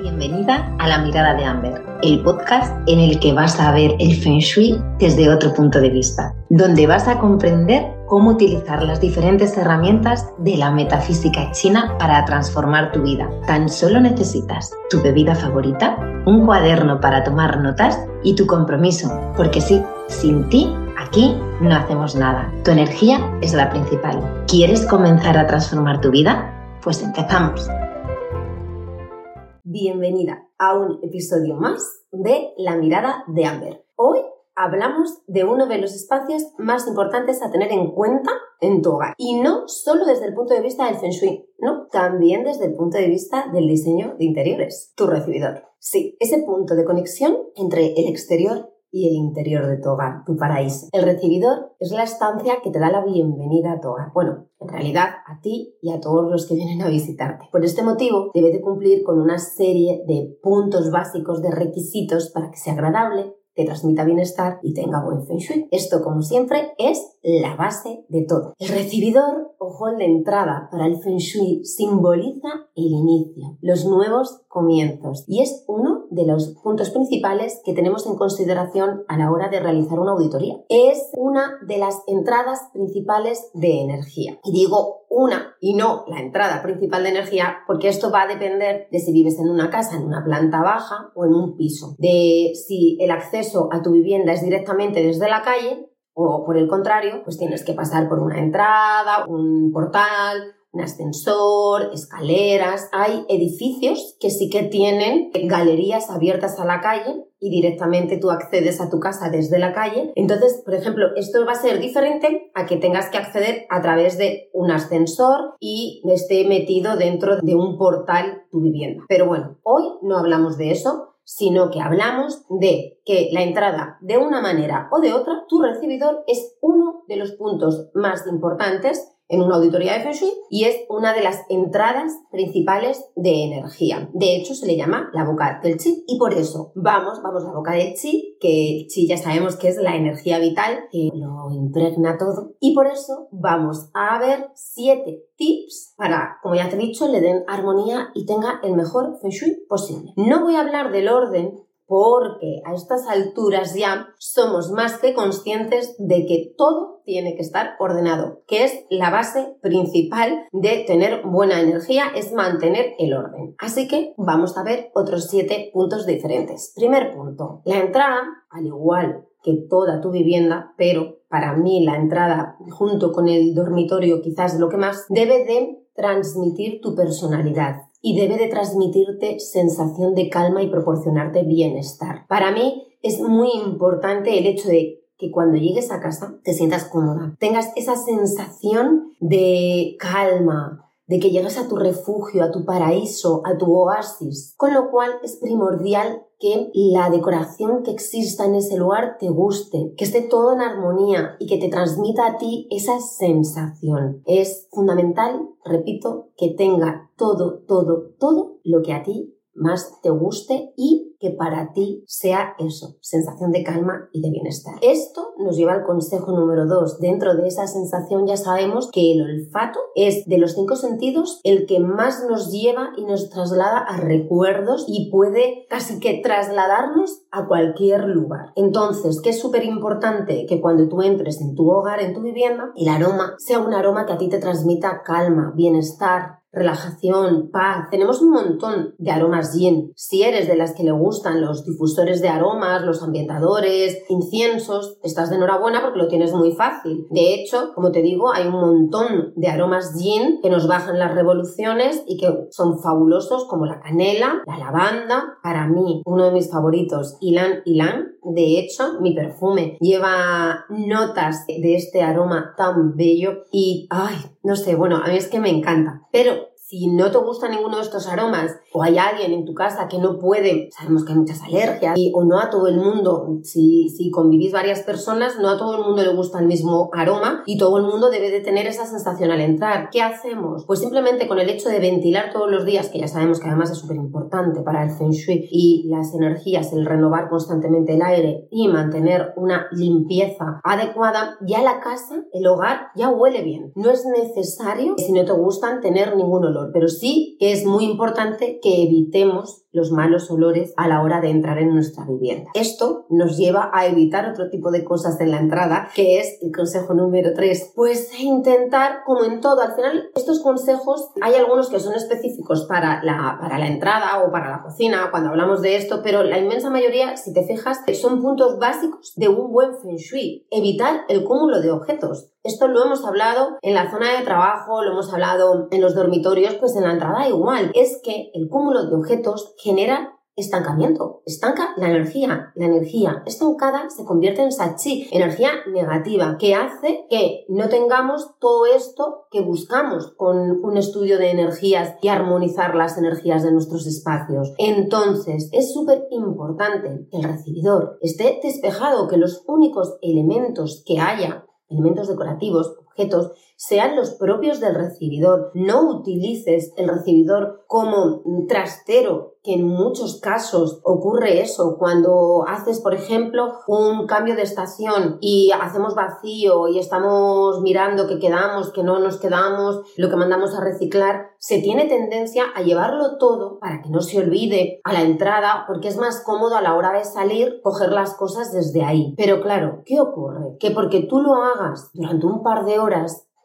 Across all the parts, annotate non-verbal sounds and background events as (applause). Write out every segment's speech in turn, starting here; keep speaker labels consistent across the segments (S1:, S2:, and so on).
S1: Bienvenida a La Mirada de Amber, el podcast en el que vas a ver el Feng Shui desde otro punto de vista, donde vas a comprender cómo utilizar las diferentes herramientas de la metafísica china para transformar tu vida. Tan solo necesitas tu bebida favorita, un cuaderno para tomar notas y tu compromiso, porque sí, sin ti Aquí no hacemos nada. Tu energía es la principal. ¿Quieres comenzar a transformar tu vida? Pues empezamos. Bienvenida a un episodio más de La mirada de Amber. Hoy hablamos de uno de los espacios más importantes a tener en cuenta en tu hogar. Y no solo desde el punto de vista del feng shui, no, también desde el punto de vista del diseño de interiores, tu recibidor. Sí, ese punto de conexión entre el exterior y el interior de tu hogar, tu paraíso. El recibidor es la estancia que te da la bienvenida a tu hogar. Bueno, en realidad a ti y a todos los que vienen a visitarte. Por este motivo, debes de cumplir con una serie de puntos básicos de requisitos para que sea agradable, te transmita bienestar y tenga buen feng shui. Esto, como siempre, es la base de todo. El recibidor o hall de entrada para el feng shui simboliza el inicio, los nuevos comienzos y es uno de los puntos principales que tenemos en consideración a la hora de realizar una auditoría. Es una de las entradas principales de energía. Y digo una y no la entrada principal de energía porque esto va a depender de si vives en una casa, en una planta baja o en un piso, de si el acceso a tu vivienda es directamente desde la calle o por el contrario, pues tienes que pasar por una entrada, un portal, un ascensor, escaleras. Hay edificios que sí que tienen galerías abiertas a la calle y directamente tú accedes a tu casa desde la calle. Entonces, por ejemplo, esto va a ser diferente a que tengas que acceder a través de un ascensor y esté metido dentro de un portal tu vivienda. Pero bueno, hoy no hablamos de eso, sino que hablamos de que la entrada de una manera o de otra, tu recibidor es uno de los puntos más importantes en una auditoría de Feng Shui y es una de las entradas principales de energía. De hecho, se le llama la boca del chi y por eso vamos, vamos a la boca del chi, que el chi ya sabemos que es la energía vital que lo impregna todo y por eso vamos a ver siete tips para, como ya te he dicho, le den armonía y tenga el mejor Feng Shui posible. No voy a hablar del orden porque a estas alturas ya somos más que conscientes de que todo tiene que estar ordenado, que es la base principal de tener buena energía, es mantener el orden. Así que vamos a ver otros siete puntos diferentes. Primer punto, la entrada, al igual que toda tu vivienda, pero para mí la entrada junto con el dormitorio quizás lo que más, debe de transmitir tu personalidad y debe de transmitirte sensación de calma y proporcionarte bienestar. Para mí es muy importante el hecho de que cuando llegues a casa te sientas cómoda, tengas esa sensación de calma, de que llegues a tu refugio, a tu paraíso, a tu oasis, con lo cual es primordial que la decoración que exista en ese lugar te guste, que esté todo en armonía y que te transmita a ti esa sensación. Es fundamental, repito, que tenga todo, todo, todo lo que a ti más te guste y que para ti sea eso, sensación de calma y de bienestar. Esto nos lleva al consejo número dos. Dentro de esa sensación ya sabemos que el olfato es de los cinco sentidos el que más nos lleva y nos traslada a recuerdos y puede casi que trasladarnos a cualquier lugar. Entonces, que es súper importante que cuando tú entres en tu hogar, en tu vivienda, el aroma sea un aroma que a ti te transmita calma, bienestar, relajación, paz. Tenemos un montón de aromas yin. Si eres de las que le gustan los difusores de aromas, los ambientadores, inciensos, estás de enhorabuena porque lo tienes muy fácil. De hecho, como te digo, hay un montón de aromas yin que nos bajan las revoluciones y que son fabulosos como la canela, la lavanda. Para mí, uno de mis favoritos, Ilan Ilan. De hecho, mi perfume lleva notas de este aroma tan bello y, ay, no sé, bueno, a mí es que me encanta. Pero si no te gusta ninguno de estos aromas o hay alguien en tu casa que no puede, sabemos que hay muchas alergias y, o no a todo el mundo, si, si convivís varias personas, no a todo el mundo le gusta el mismo aroma y todo el mundo debe de tener esa sensación al entrar. ¿Qué hacemos? Pues simplemente con el hecho de ventilar todos los días, que ya sabemos que además es súper importante para el feng shui y las energías, el renovar constantemente el aire y mantener una limpieza adecuada, ya la casa, el hogar, ya huele bien. No es necesario, si no te gustan, tener ningún olor pero sí que es muy importante que evitemos los malos olores a la hora de entrar en nuestra vivienda. Esto nos lleva a evitar otro tipo de cosas en la entrada, que es el consejo número 3. Pues intentar, como en todo, al final estos consejos hay algunos que son específicos para la, para la entrada o para la cocina cuando hablamos de esto, pero la inmensa mayoría, si te fijas, son puntos básicos de un buen feng shui. Evitar el cúmulo de objetos. Esto lo hemos hablado en la zona de trabajo, lo hemos hablado en los dormitorios, pues en la entrada igual. Es que el cúmulo de objetos genera estancamiento. Estanca la energía. La energía estancada se convierte en sachi, energía negativa, que hace que no tengamos todo esto que buscamos con un estudio de energías y armonizar las energías de nuestros espacios. Entonces, es súper importante que el recibidor esté despejado, que los únicos elementos que haya elementos decorativos, sean los propios del recibidor. No utilices el recibidor como trastero que en muchos casos ocurre eso, cuando haces, por ejemplo, un cambio de estación y hacemos vacío y estamos mirando que quedamos, que no nos quedamos, lo que mandamos a reciclar, se tiene tendencia a llevarlo todo para que no se olvide a la entrada, porque es más cómodo a la hora de salir coger las cosas desde ahí. Pero claro, ¿qué ocurre? Que porque tú lo hagas durante un par de horas,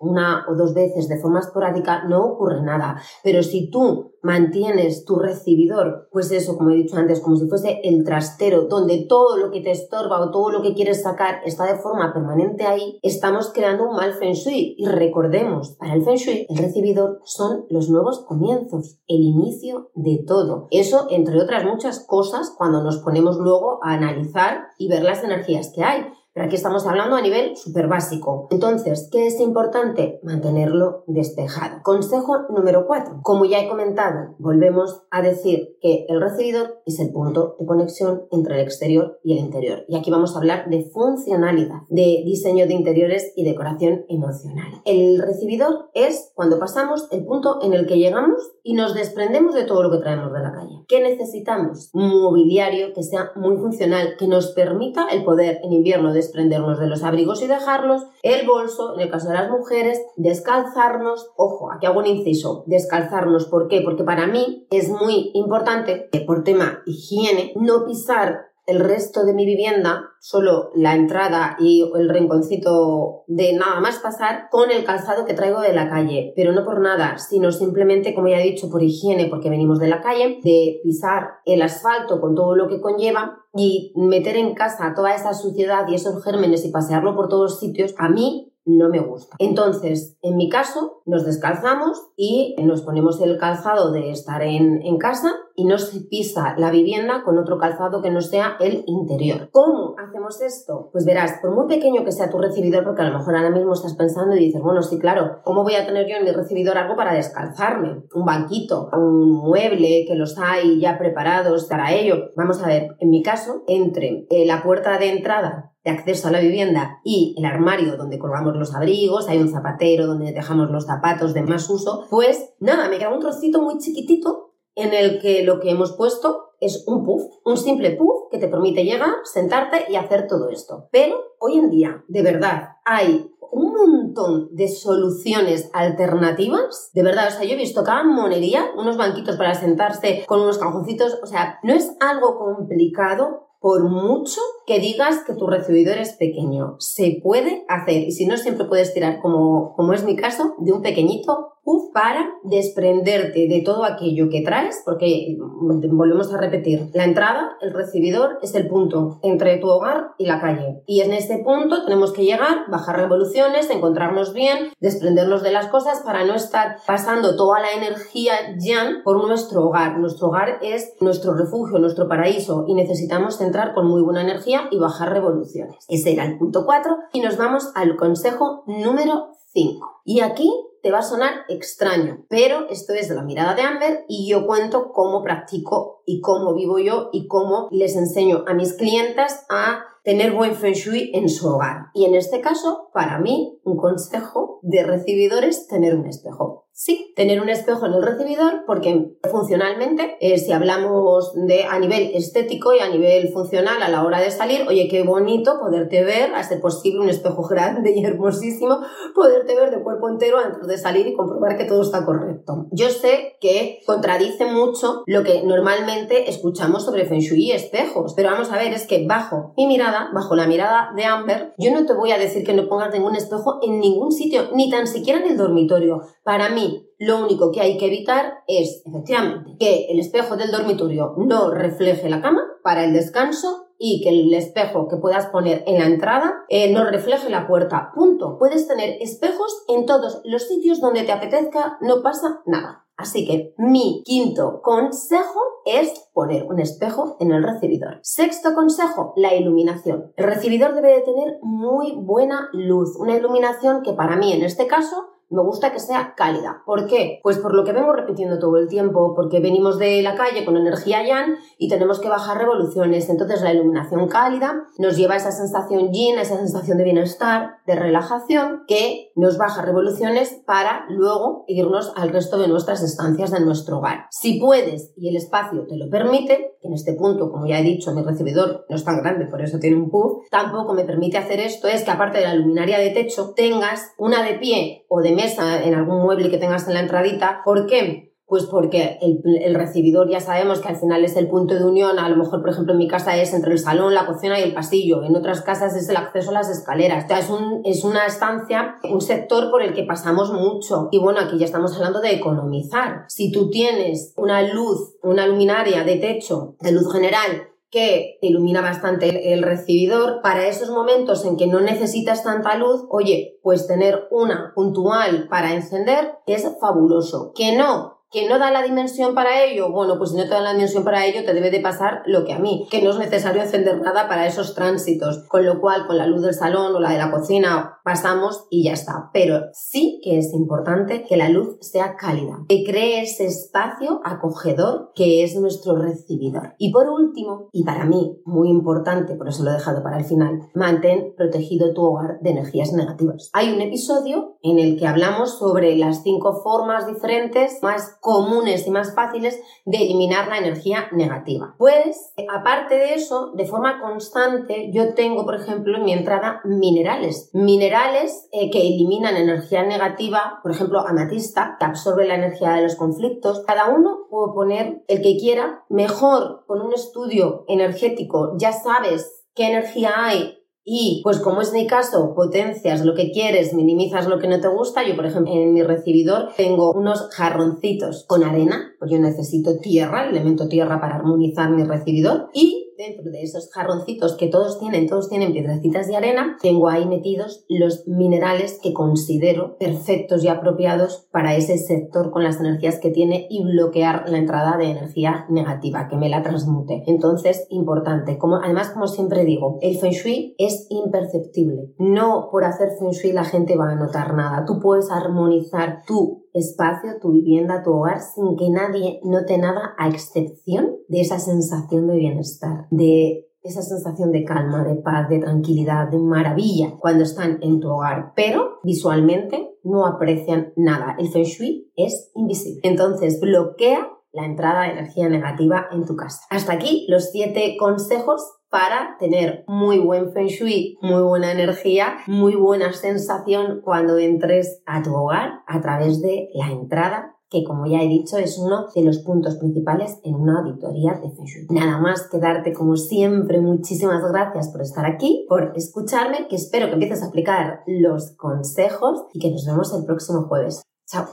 S1: una o dos veces de forma esporádica, no ocurre nada. Pero si tú mantienes tu recibidor, pues eso, como he dicho antes, como si fuese el trastero, donde todo lo que te estorba o todo lo que quieres sacar está de forma permanente ahí, estamos creando un mal feng shui. Y recordemos, para el feng shui, el recibidor son los nuevos comienzos, el inicio de todo. Eso, entre otras muchas cosas, cuando nos ponemos luego a analizar y ver las energías que hay. Pero aquí estamos hablando a nivel súper básico. Entonces, ¿qué es importante? Mantenerlo despejado. Consejo número 4. Como ya he comentado, volvemos a decir que el recibidor es el punto de conexión entre el exterior y el interior. Y aquí vamos a hablar de funcionalidad, de diseño de interiores y decoración emocional. El recibidor es cuando pasamos el punto en el que llegamos y nos desprendemos de todo lo que traemos de la calle. ¿Qué necesitamos? Un mobiliario que sea muy funcional, que nos permita el poder en invierno de desprendernos de los abrigos y dejarlos, el bolso, en el caso de las mujeres, descalzarnos, ojo, aquí hago un inciso, descalzarnos, ¿por qué? Porque para mí es muy importante, por tema higiene, no pisar el resto de mi vivienda, solo la entrada y el rinconcito de nada más pasar, con el calzado que traigo de la calle. Pero no por nada, sino simplemente, como ya he dicho, por higiene, porque venimos de la calle, de pisar el asfalto con todo lo que conlleva y meter en casa toda esa suciedad y esos gérmenes y pasearlo por todos sitios, a mí no me gusta. Entonces, en mi caso, nos descalzamos y nos ponemos el calzado de estar en, en casa y no se pisa la vivienda con otro calzado que no sea el interior. ¿Cómo hacemos esto? Pues verás, por muy pequeño que sea tu recibidor, porque a lo mejor ahora mismo estás pensando y dices, bueno, sí, claro, ¿cómo voy a tener yo en mi recibidor algo para descalzarme? Un banquito, un mueble que los hay ya preparados para ello. Vamos a ver, en mi caso, entre eh, la puerta de entrada de acceso a la vivienda y el armario donde colgamos los abrigos, hay un zapatero donde dejamos los zapatos de más uso, pues nada, me queda un trocito muy chiquitito en el que lo que hemos puesto es un puff, un simple puff que te permite llegar, sentarte y hacer todo esto. Pero hoy en día, de verdad, hay un montón de soluciones alternativas. De verdad, o sea, yo he visto cada monería, unos banquitos para sentarse con unos cajoncitos, o sea, no es algo complicado por mucho que digas que tu recibidor es pequeño. Se puede hacer y si no siempre puedes tirar como, como es mi caso de un pequeñito para desprenderte de todo aquello que traes porque mm, volvemos a repetir la entrada, el recibidor es el punto entre tu hogar y la calle y en este punto tenemos que llegar, bajar revoluciones, encontrarnos bien, desprendernos de las cosas para no estar pasando toda la energía ya por nuestro hogar. Nuestro hogar es nuestro refugio, nuestro paraíso y necesitamos entrar con muy buena energía y bajar revoluciones. Ese era el punto 4 y nos vamos al consejo número 5. Y aquí te va a sonar extraño, pero esto es de la mirada de Amber y yo cuento cómo practico y cómo vivo yo y cómo les enseño a mis clientes a tener buen feng shui en su hogar. Y en este caso, para mí, un consejo de recibidores tener un espejo. Sí, tener un espejo en el recibidor porque funcionalmente, eh, si hablamos de a nivel estético y a nivel funcional a la hora de salir, oye, qué bonito poderte ver, a ser posible un espejo (laughs) grande y hermosísimo, poderte ver de cuerpo entero antes de salir y comprobar que todo está correcto. Yo sé que contradice mucho lo que normalmente escuchamos sobre Feng Shui y espejos, pero vamos a ver, es que bajo mi mirada, bajo la mirada de Amber, yo no te voy a decir que no pongas ningún espejo en ningún sitio, ni tan siquiera en el dormitorio. Para mí, lo único que hay que evitar es, efectivamente, que el espejo del dormitorio no refleje la cama para el descanso y que el espejo que puedas poner en la entrada eh, no refleje la puerta. Punto. Puedes tener espejos en todos los sitios donde te apetezca, no pasa nada. Así que mi quinto consejo es poner un espejo en el recibidor. Sexto consejo, la iluminación. El recibidor debe de tener muy buena luz, una iluminación que para mí en este caso me gusta que sea cálida. ¿Por qué? Pues por lo que vengo repitiendo todo el tiempo, porque venimos de la calle con energía yan y tenemos que bajar revoluciones. Entonces la iluminación cálida nos lleva a esa sensación yin, a esa sensación de bienestar, de relajación, que nos baja revoluciones para luego irnos al resto de nuestras estancias de nuestro hogar. Si puedes y el espacio te lo permite, en este punto, como ya he dicho, mi recibidor no es tan grande, por eso tiene un puff, tampoco me permite hacer esto, es que aparte de la luminaria de techo, tengas una de pie o de mesa en algún mueble que tengas en la entradita. ¿Por qué? Pues porque el, recibidor ya sabemos que al final es el punto de unión, a lo mejor por ejemplo en mi casa es entre el salón, la cocina y el pasillo, en otras casas es el acceso a las escaleras, o sea, es, un, es una estancia, un sector por el que pasamos mucho. Y bueno, aquí ya estamos hablando de economizar. Si tú tienes una luz, una luminaria de techo, de luz general, que ilumina bastante el, recibidor. Para esos momentos en que no necesitas tanta luz, oye, pues tener una puntual para encender es fabuloso. Que no, que no da la dimensión para ello, bueno, pues si no te da la dimensión para ello, te debe de pasar lo que a mí, que no es necesario encender nada para esos tránsitos, con lo cual con la luz del salón o la de la cocina pasamos y ya está. Pero sí que es importante que la luz sea cálida, que cree ese espacio acogedor que es nuestro recibidor. Y por último, y para mí muy importante, por eso lo he dejado para el final, mantén protegido tu hogar de energías negativas. Hay un episodio en el que hablamos sobre las cinco formas diferentes más comunes y más fáciles de eliminar la energía negativa. Pues, aparte de eso, de forma constante, yo tengo, por ejemplo, en mi entrada minerales. Minerales eh, que eliminan energía negativa, por ejemplo, amatista, que absorbe la energía de los conflictos. Cada uno puede poner el que quiera. Mejor con un estudio energético ya sabes qué energía hay y pues como es mi caso, potencias lo que quieres, minimizas lo que no te gusta. Yo, por ejemplo, en mi recibidor tengo unos jarroncitos con arena, pues yo necesito tierra, elemento tierra para armonizar mi recibidor. Y dentro de esos jarroncitos que todos tienen, todos tienen piedrecitas de arena, tengo ahí metidos los minerales que considero perfectos y apropiados para ese sector con las energías que tiene y bloquear la entrada de energía negativa, que me la transmute. Entonces, importante. Como, además, como siempre digo, el feng shui es imperceptible. No por hacer feng shui la gente va a notar nada. Tú puedes armonizar tu espacio, tu vivienda, tu hogar, sin que nadie note nada, a excepción de esa sensación de bienestar, de esa sensación de calma, de paz, de tranquilidad, de maravilla cuando están en tu hogar, pero visualmente no aprecian nada. El feng shui es invisible. Entonces bloquea la entrada de energía negativa en tu casa. Hasta aquí los siete consejos para tener muy buen feng shui, muy buena energía, muy buena sensación cuando entres a tu hogar a través de la entrada que como ya he dicho es uno de los puntos principales en una auditoría de Feng Shui. Nada más que darte como siempre muchísimas gracias por estar aquí, por escucharme, que espero que empieces a aplicar los consejos y que nos vemos el próximo jueves. Chao.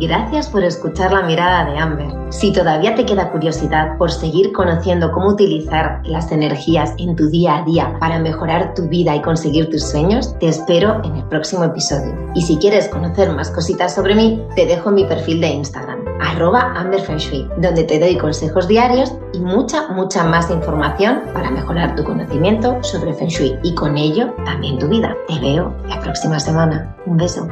S1: Gracias por escuchar la mirada de Amber. Si todavía te queda curiosidad por seguir conociendo cómo utilizar las energías en tu día a día para mejorar tu vida y conseguir tus sueños, te espero en el próximo episodio. Y si quieres conocer más cositas sobre mí, te dejo mi perfil de Instagram, arroba donde te doy consejos diarios y mucha, mucha más información para mejorar tu conocimiento sobre Feng Shui y con ello también tu vida. Te veo la próxima semana. Un beso.